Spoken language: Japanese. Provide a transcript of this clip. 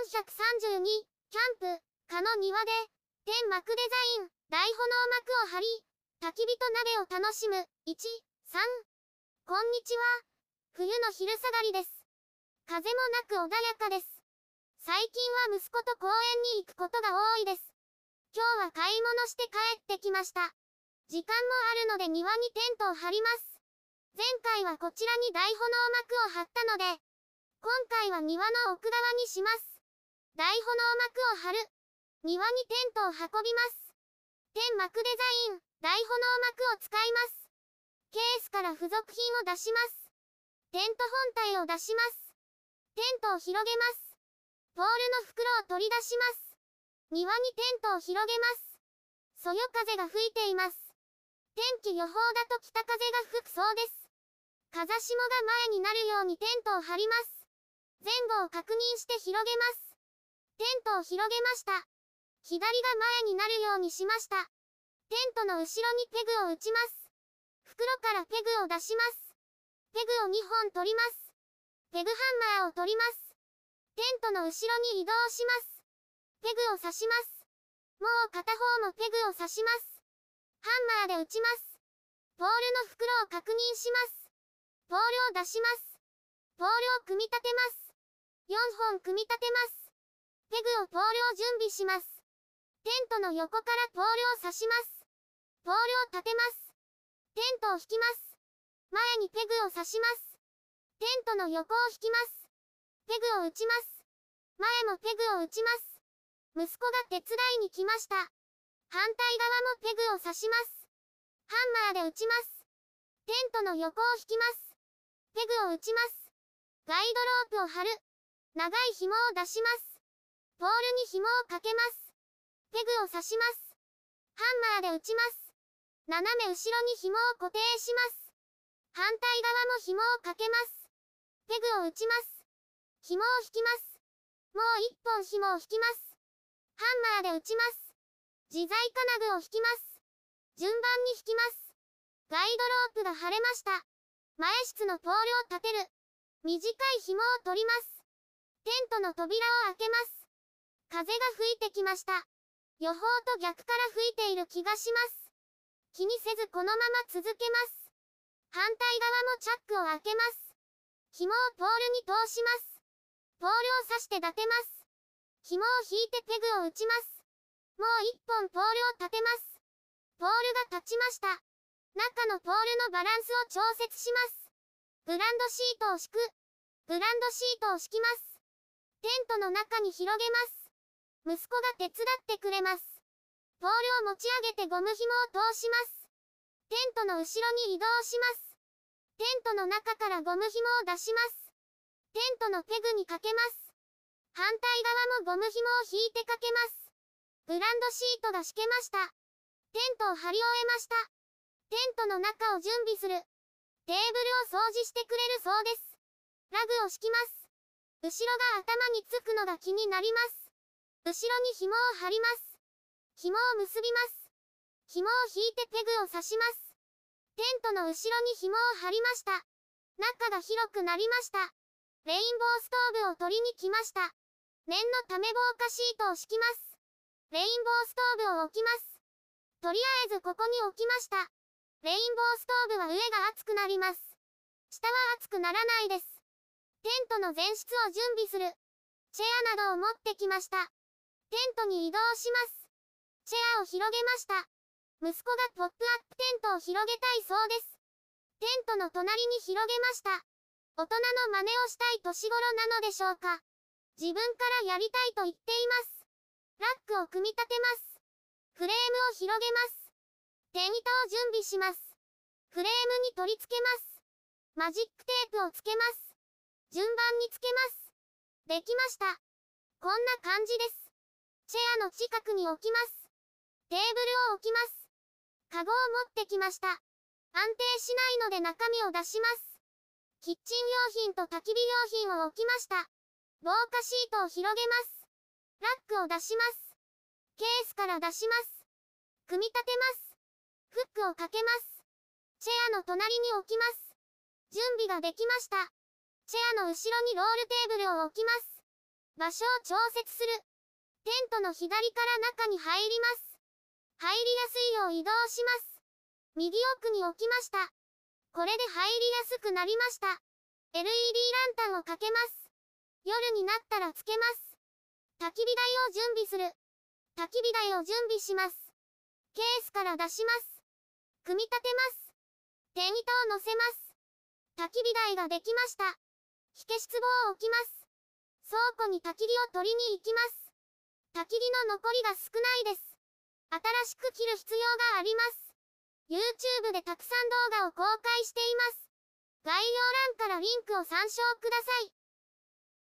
432、キャンプ、蚊の庭で、天幕デザイン、大炎幕を張り、焚き火と鍋を楽しむ、1、3。こんにちは。冬の昼下がりです。風もなく穏やかです。最近は息子と公園に行くことが多いです。今日は買い物して帰ってきました。時間もあるので庭にテントを張ります。前回はこちらに大炎幕を張ったので、今回は庭の奥側にします。大炎幕を張る。庭にテントを運びます。天幕デザイン、大炎幕を使います。ケースから付属品を出します。テント本体を出します。テントを広げます。ポールの袋を取り出します。庭にテントを広げます。そよ風が吹いています。天気予報だと北風が吹くそうです。風下が前になるようにテントを張ります。前後を確認して広げます。テントを広げました。左が前になるようにしました。テントの後ろにペグを打ちます。袋からペグを出します。ペグを2本取ります。ペグハンマーを取ります。テントの後ろに移動します。ペグを刺します。もう片方もペグを刺します。ハンマーで打ちます。ポールの袋を確認します。ポールを出します。ポールを組み立てます。4本組み立てます。ペグをポールを準備します。テントの横からポールを刺します。ポールを立てます。テントを引きます。前にペグを刺します。テントの横を引きます。ペグを打ちます。前もペグを打ちます。息子が手伝いに来ました。反対側もペグを刺します。ハンマーで打ちます。テントの横を引きます。ペグを打ちます。ガイドロープを張る。長い紐を出します。ポールに紐をかけます。ペグを刺します。ハンマーで打ちます。斜め後ろに紐を固定します。反対側も紐をかけます。ペグを打ちます。紐を引きます。もう一本紐を引きます。ハンマーで打ちます。自在金具を引きます。順番に引きます。ガイドロープが張れました。前室のポールを立てる。短い紐を取ります。テントの扉を開けます。風が吹いてきました。予報と逆から吹いている気がします。気にせずこのまま続けます。反対側もチャックを開けます。紐をポールに通します。ポールを刺して立てます。紐を引いてペグを打ちます。もう一本ポールを立てます。ポールが立ちました。中のポールのバランスを調節します。ブランドシートを敷く。ブランドシートを敷きます。テントの中に広げます。息子が手伝ってくれます。ポールを持ち上げてゴム紐を通します。テントの後ろに移動します。テントの中からゴム紐を出します。テントのペグにかけます。反対側もゴム紐を引いてかけます。ブランドシートが敷けました。テントを張り終えました。テントの中を準備する。テーブルを掃除してくれるそうです。ラグを敷きます。後ろが頭につくのが気になります。後ろに紐を張ります。紐を結びます。紐を引いてペグを刺します。テントの後ろに紐を張りました。中が広くなりました。レインボーストーブを取りに来ました。念のため防火シートを敷きます。レインボーストーブを置きます。とりあえずここに置きました。レインボーストーブは上が熱くなります。下は熱くならないです。テントの前室を準備する。チェアなどを持ってきました。テントに移動します。チェアを広げました。息子がポップアップテントを広げたいそうです。テントの隣に広げました。大人の真似をしたい年頃なのでしょうか。自分からやりたいと言っています。ラックを組み立てます。フレームを広げます。天板を準備します。フレームに取り付けます。マジックテープをつけます。順番につけます。できました。こんな感じです。チェアの近くに置きます。テーブルを置きます。カゴを持ってきました。安定しないので中身を出します。キッチン用品と焚き火用品を置きました。防火シートを広げます。ラックを出します。ケースから出します。組み立てます。フックをかけます。チェアの隣に置きます。準備ができました。チェアの後ろにロールテーブルを置きます。場所を調節する。テントの左から中に入ります。入りやすいよう移動します。右奥に置きました。これで入りやすくなりました。LED ランタンをかけます。夜になったらつけます。焚き火台を準備する。焚き火台を準備します。ケースから出します。組み立てます。天糸を乗せます。焚き火台ができました。火消し壺を置きます。倉庫に焚き火を取りに行きます。焚き火の残りが少ないです。新しく切る必要があります。YouTube でたくさん動画を公開しています。概要欄からリンクを参照ください。